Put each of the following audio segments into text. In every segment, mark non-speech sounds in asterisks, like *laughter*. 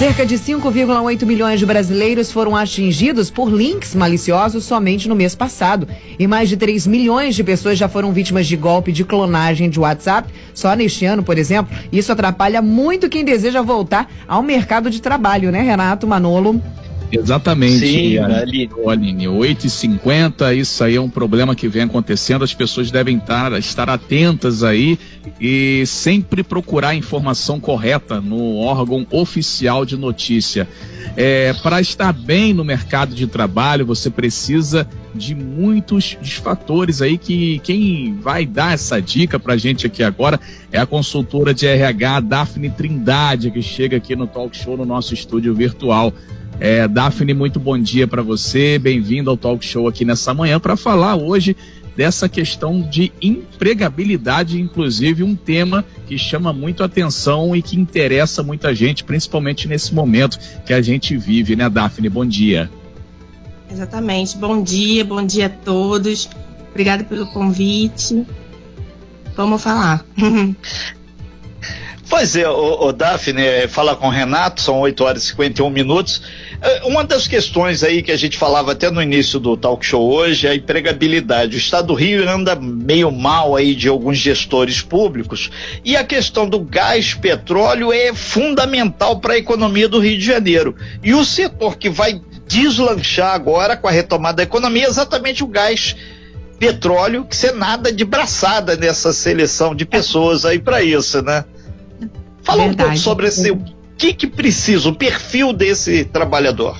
Cerca de 5,8 milhões de brasileiros foram atingidos por links maliciosos somente no mês passado. E mais de 3 milhões de pessoas já foram vítimas de golpe de clonagem de WhatsApp. Só neste ano, por exemplo, isso atrapalha muito quem deseja voltar ao mercado de trabalho, né, Renato Manolo? Exatamente, Sim, Aline. Aline 8h50, isso aí é um problema que vem acontecendo, as pessoas devem estar, estar atentas aí e sempre procurar a informação correta no órgão oficial de notícia. É, Para estar bem no mercado de trabalho, você precisa de muitos fatores aí que quem vai dar essa dica para a gente aqui agora é a consultora de RH Daphne Trindade, que chega aqui no Talk Show no nosso estúdio virtual. É, Daphne, muito bom dia para você. Bem-vindo ao Talk Show aqui nessa manhã para falar hoje dessa questão de empregabilidade, inclusive um tema que chama muito atenção e que interessa muita gente, principalmente nesse momento que a gente vive, né, Daphne? Bom dia. Exatamente. Bom dia, bom dia a todos. Obrigada pelo convite. Vamos falar. *laughs* Pois é, o, o Daphne, é, fala com o Renato, são 8 horas e 51 minutos. É, uma das questões aí que a gente falava até no início do talk show hoje é a empregabilidade. O estado do Rio anda meio mal aí de alguns gestores públicos e a questão do gás petróleo é fundamental para a economia do Rio de Janeiro. E o setor que vai deslanchar agora com a retomada da economia é exatamente o gás petróleo, que você nada de braçada nessa seleção de pessoas aí para isso, né? Fala Verdade. um pouco sobre esse, o que que precisa, o perfil desse trabalhador.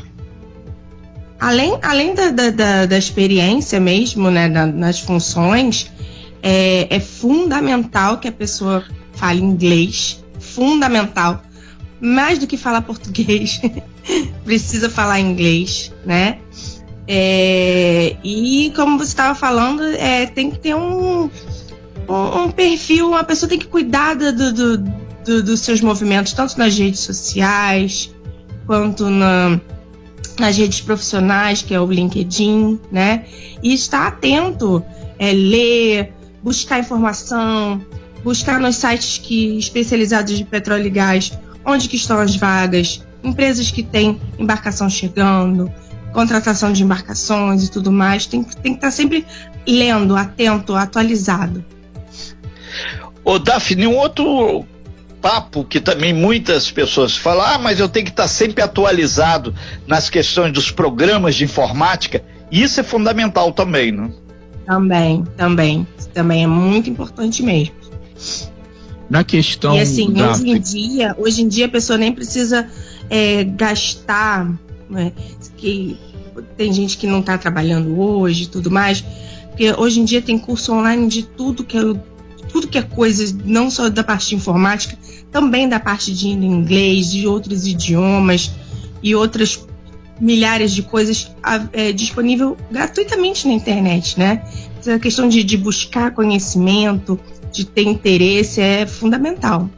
Além, além da, da, da experiência mesmo, né, da, nas funções, é, é fundamental que a pessoa fale inglês, fundamental. Mais do que falar português, *laughs* precisa falar inglês, né? É, e como você estava falando, é, tem que ter um, um, um, perfil, uma pessoa tem que cuidar do, do, do, dos seus movimentos, tanto nas redes sociais quanto na, nas redes profissionais, que é o LinkedIn, né? E estar atento, é, ler, buscar informação, buscar nos sites que especializados de petróleo e gás onde que estão as vagas, empresas que têm embarcação chegando, contratação de embarcações e tudo mais. Tem, tem que estar sempre lendo, atento, atualizado. Ô, Daphne, um outro papo que também muitas pessoas falam, ah, mas eu tenho que estar sempre atualizado nas questões dos programas de informática. Isso é fundamental também, né? Também, também. Também é muito importante mesmo. Na questão. E assim, da... hoje em dia, hoje em dia a pessoa nem precisa é, gastar. Né, que tem gente que não está trabalhando hoje e tudo mais. Porque hoje em dia tem curso online de tudo que é tudo que é coisa, não só da parte de informática, também da parte de inglês, de outros idiomas e outras milhares de coisas é, disponível gratuitamente na internet, né? Essa questão de, de buscar conhecimento, de ter interesse é fundamental.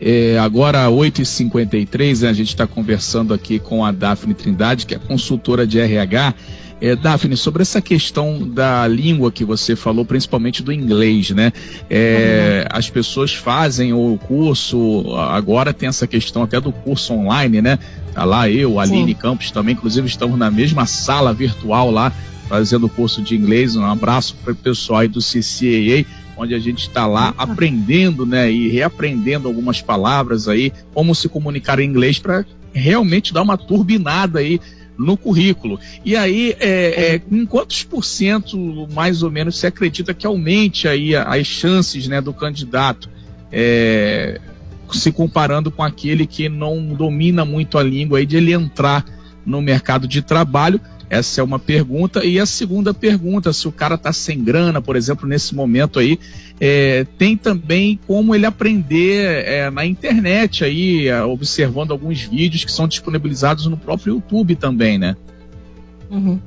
É, agora, 8h53, né, a gente está conversando aqui com a Daphne Trindade, que é consultora de RH. É, Daphne, sobre essa questão da língua que você falou, principalmente do inglês, né? É, uhum. As pessoas fazem o curso, agora tem essa questão até do curso online, né? Tá lá eu, Aline Sim. Campos também, inclusive estamos na mesma sala virtual lá, fazendo o curso de inglês. Um abraço para o pessoal aí do CCAA, onde a gente está lá aprendendo, né? E reaprendendo algumas palavras aí, como se comunicar em inglês para realmente dar uma turbinada aí no currículo. E aí, é, é, em quantos por cento, mais ou menos, se acredita que aumente aí as chances né, do candidato, é, se comparando com aquele que não domina muito a língua, aí, de ele entrar no mercado de trabalho? Essa é uma pergunta. E a segunda pergunta, se o cara está sem grana, por exemplo, nesse momento aí, é, tem também como ele aprender é, na internet aí, é, observando alguns vídeos que são disponibilizados no próprio YouTube também, né? Uhum.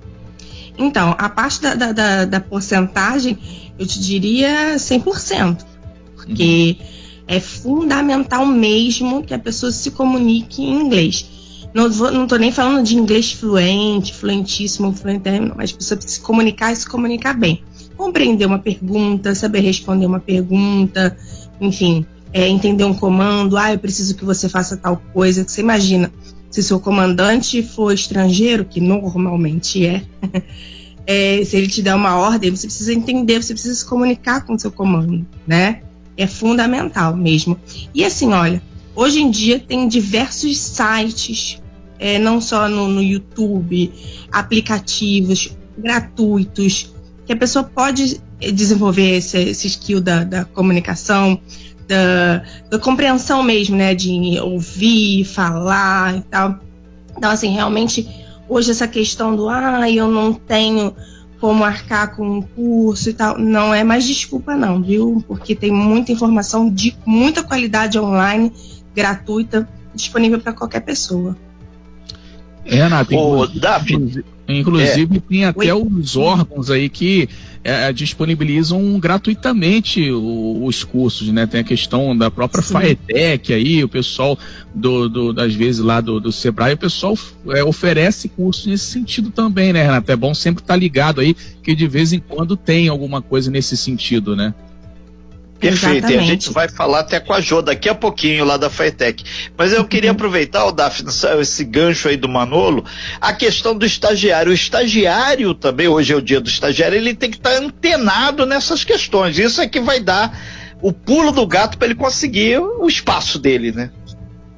Então, a parte da, da, da, da, porcentagem, eu te diria 100%. Porque uhum. é fundamental mesmo que a pessoa se comunique em inglês. Não, vou, não tô nem falando de inglês fluente, fluentíssimo, fluente, mas precisa se comunicar e se comunicar bem. Compreender uma pergunta, saber responder uma pergunta, enfim, é, entender um comando, ah, eu preciso que você faça tal coisa, que você imagina, se seu comandante for estrangeiro, que normalmente é, *laughs* é, se ele te der uma ordem, você precisa entender, você precisa se comunicar com o seu comando, né? É fundamental mesmo. E assim, olha, hoje em dia tem diversos sites, é, não só no, no YouTube, aplicativos gratuitos, que a pessoa pode desenvolver esse, esse skill da, da comunicação, da, da, compreensão mesmo, né? De ouvir, falar e tal. Então, assim, realmente, hoje essa questão do ah, eu não tenho como arcar com um curso e tal, não é mais desculpa, não, viu? Porque tem muita informação de muita qualidade online, gratuita, disponível para qualquer pessoa. É, Renato, inclusive, inclusive é. tem até Oi? os órgãos aí que é, disponibilizam gratuitamente o, os cursos, né? Tem a questão da própria Sim. Faetec aí, o pessoal do, do, das vezes lá do, do Sebrae, o pessoal é, oferece cursos nesse sentido também, né, Renato? É bom sempre estar tá ligado aí, que de vez em quando tem alguma coisa nesse sentido, né? Perfeito, Exatamente. e a gente vai falar até com a Jo daqui a pouquinho lá da Faetec. Mas eu queria aproveitar, o Daphne, esse gancho aí do Manolo, a questão do estagiário. O estagiário também, hoje é o dia do estagiário, ele tem que estar antenado nessas questões. Isso é que vai dar o pulo do gato para ele conseguir o espaço dele, né?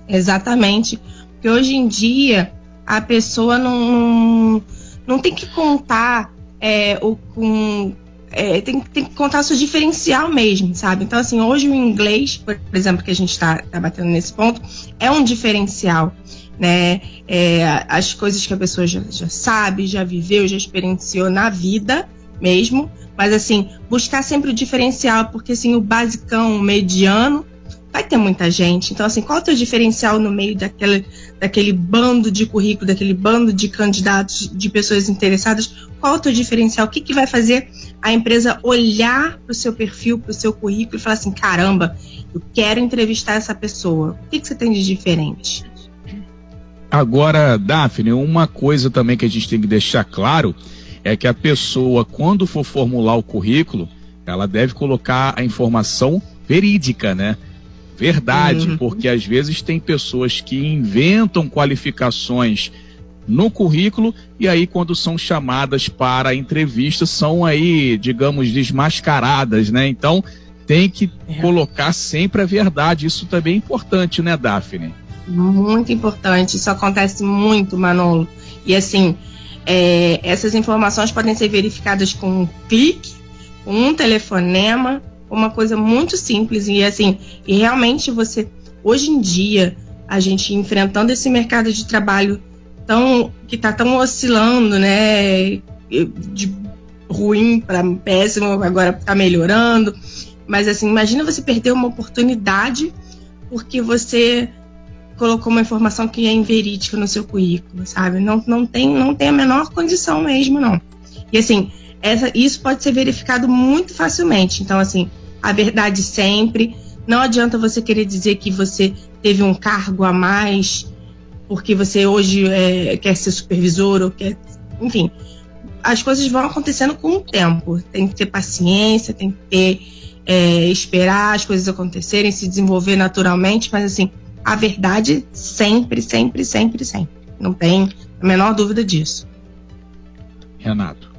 Exatamente. Porque hoje em dia a pessoa não, não tem que contar é, o, com é, tem, tem, que contar seu diferencial mesmo, sabe? Então, assim, hoje o inglês, por exemplo, que a gente está tá batendo nesse ponto, é um diferencial. Né? É, as coisas que a pessoa já, já sabe, já viveu, já experienciou na vida mesmo, mas assim, buscar sempre o diferencial, porque assim, o basicão, o mediano, vai ter muita gente. Então, assim, qual é o teu diferencial no meio daquele, daquele bando de currículo, daquele bando de candidatos, de pessoas interessadas? Qual é o teu diferencial? O que, que vai fazer a empresa olhar para o seu perfil, para o seu currículo e falar assim: caramba, eu quero entrevistar essa pessoa. O que, que você tem de diferente? Agora, Daphne, uma coisa também que a gente tem que deixar claro é que a pessoa, quando for formular o currículo, ela deve colocar a informação verídica, né? Verdade, uhum. porque às vezes tem pessoas que inventam qualificações no currículo e aí quando são chamadas para a entrevista são aí, digamos, desmascaradas, né? Então tem que é. colocar sempre a verdade. Isso também é importante, né, Daphne? Muito importante. Isso acontece muito, Manolo. E assim, é, essas informações podem ser verificadas com um clique, com um telefonema, uma coisa muito simples e assim, e realmente você hoje em dia a gente enfrentando esse mercado de trabalho tão que está tão oscilando, né, de ruim para péssimo, agora está melhorando. Mas assim, imagina você perder uma oportunidade porque você colocou uma informação que é inverídica no seu currículo, sabe? Não, não, tem, não tem a menor condição mesmo, não. E assim, essa, isso pode ser verificado muito facilmente. Então, assim, a verdade sempre. Não adianta você querer dizer que você teve um cargo a mais porque você hoje é, quer ser supervisor ou quer. Enfim, as coisas vão acontecendo com o tempo. Tem que ter paciência, tem que ter. É, esperar as coisas acontecerem, se desenvolver naturalmente, mas assim, a verdade sempre, sempre, sempre, sempre. Não tem a menor dúvida disso. Renato.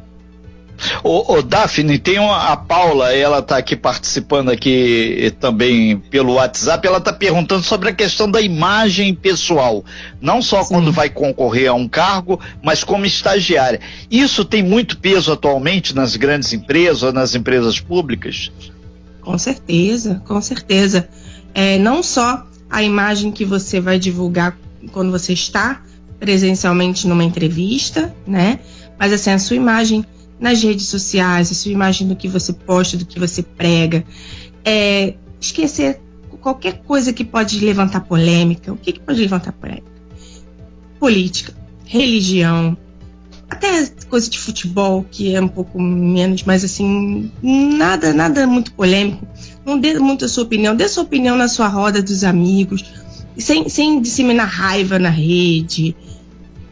Ô, ô Daphne, tem uma, a Paula, ela está aqui participando aqui também pelo WhatsApp, ela está perguntando sobre a questão da imagem pessoal, não só Sim. quando vai concorrer a um cargo, mas como estagiária. Isso tem muito peso atualmente nas grandes empresas, nas empresas públicas? Com certeza, com certeza. É, não só a imagem que você vai divulgar quando você está presencialmente numa entrevista, né? Mas assim, a sua imagem nas redes sociais, a sua imagem do que você posta, do que você prega. É, esquecer qualquer coisa que pode levantar polêmica. O que, que pode levantar polêmica? Política, religião, até coisa de futebol, que é um pouco menos, mas assim, nada, nada muito polêmico. Não dê muito a sua opinião, dê sua opinião na sua roda dos amigos, sem, sem disseminar raiva na rede.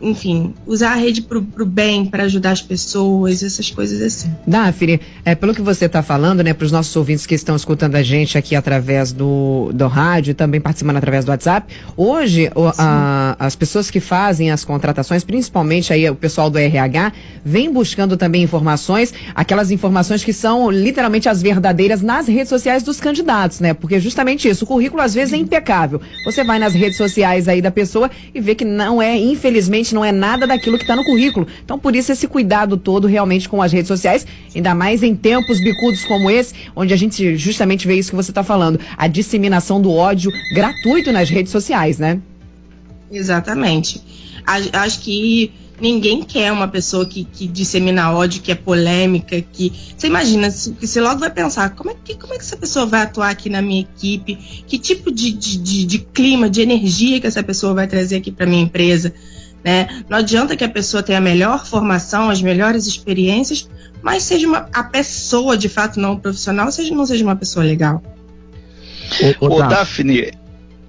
Enfim, usar a rede para o bem, para ajudar as pessoas, essas coisas assim. Daphne, é, pelo que você está falando, né, para os nossos ouvintes que estão escutando a gente aqui através do, do rádio e também participando através do WhatsApp, hoje o, a, as pessoas que fazem as contratações, principalmente aí o pessoal do RH, vem buscando também informações, aquelas informações que são literalmente as verdadeiras nas redes sociais dos candidatos, né? Porque justamente isso, o currículo às vezes é impecável. Você vai nas redes sociais aí da pessoa e vê que não é, infelizmente, não é nada daquilo que está no currículo. Então, por isso, esse cuidado todo realmente com as redes sociais, ainda mais em tempos bicudos como esse, onde a gente justamente vê isso que você está falando, a disseminação do ódio gratuito nas redes sociais, né? Exatamente. Acho que ninguém quer uma pessoa que, que dissemina ódio, que é polêmica, que. Você imagina, você logo vai pensar, como é, que, como é que essa pessoa vai atuar aqui na minha equipe? Que tipo de, de, de, de clima, de energia que essa pessoa vai trazer aqui para minha empresa? Né? Não adianta que a pessoa tenha a melhor formação, as melhores experiências, mas seja uma, a pessoa de fato não profissional, seja não seja uma pessoa legal. Ô, ô, ô Daphne,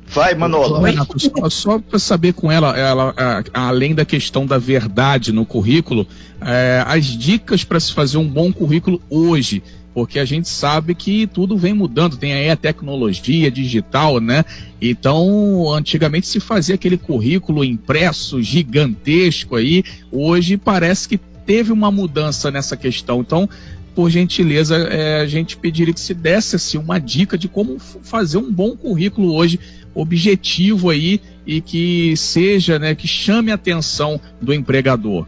vai, Manolo. Renato, só, só para saber com ela, ela a, além da questão da verdade no currículo, é, as dicas para se fazer um bom currículo hoje porque a gente sabe que tudo vem mudando, tem aí a tecnologia digital, né? Então, antigamente se fazia aquele currículo impresso gigantesco aí, hoje parece que teve uma mudança nessa questão. Então, por gentileza, é, a gente pediria que se desse assim, uma dica de como fazer um bom currículo hoje, objetivo aí e que seja, né, que chame a atenção do empregador.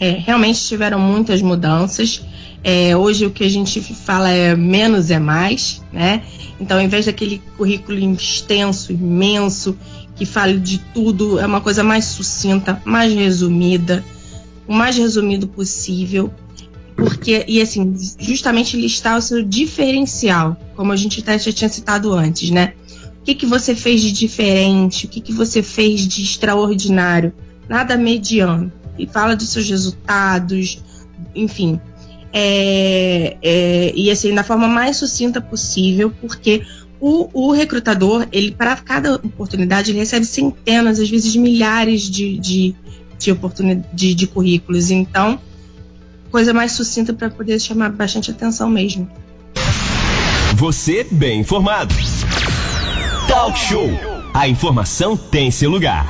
É, realmente tiveram muitas mudanças. É, hoje o que a gente fala é menos é mais, né? Então, ao invés daquele currículo extenso, imenso, que fale de tudo, é uma coisa mais sucinta, mais resumida, o mais resumido possível. Porque, e assim, justamente listar o seu diferencial, como a gente até já tinha citado antes, né? O que, que você fez de diferente? O que, que você fez de extraordinário? Nada mediano. E fala dos seus resultados, enfim, é, é, e assim, da forma mais sucinta possível, porque o, o recrutador, ele para cada oportunidade, ele recebe centenas, às vezes milhares de, de, de, oportunidade, de, de currículos. Então, coisa mais sucinta para poder chamar bastante atenção mesmo. Você bem informado. Talk Show. A informação tem seu lugar.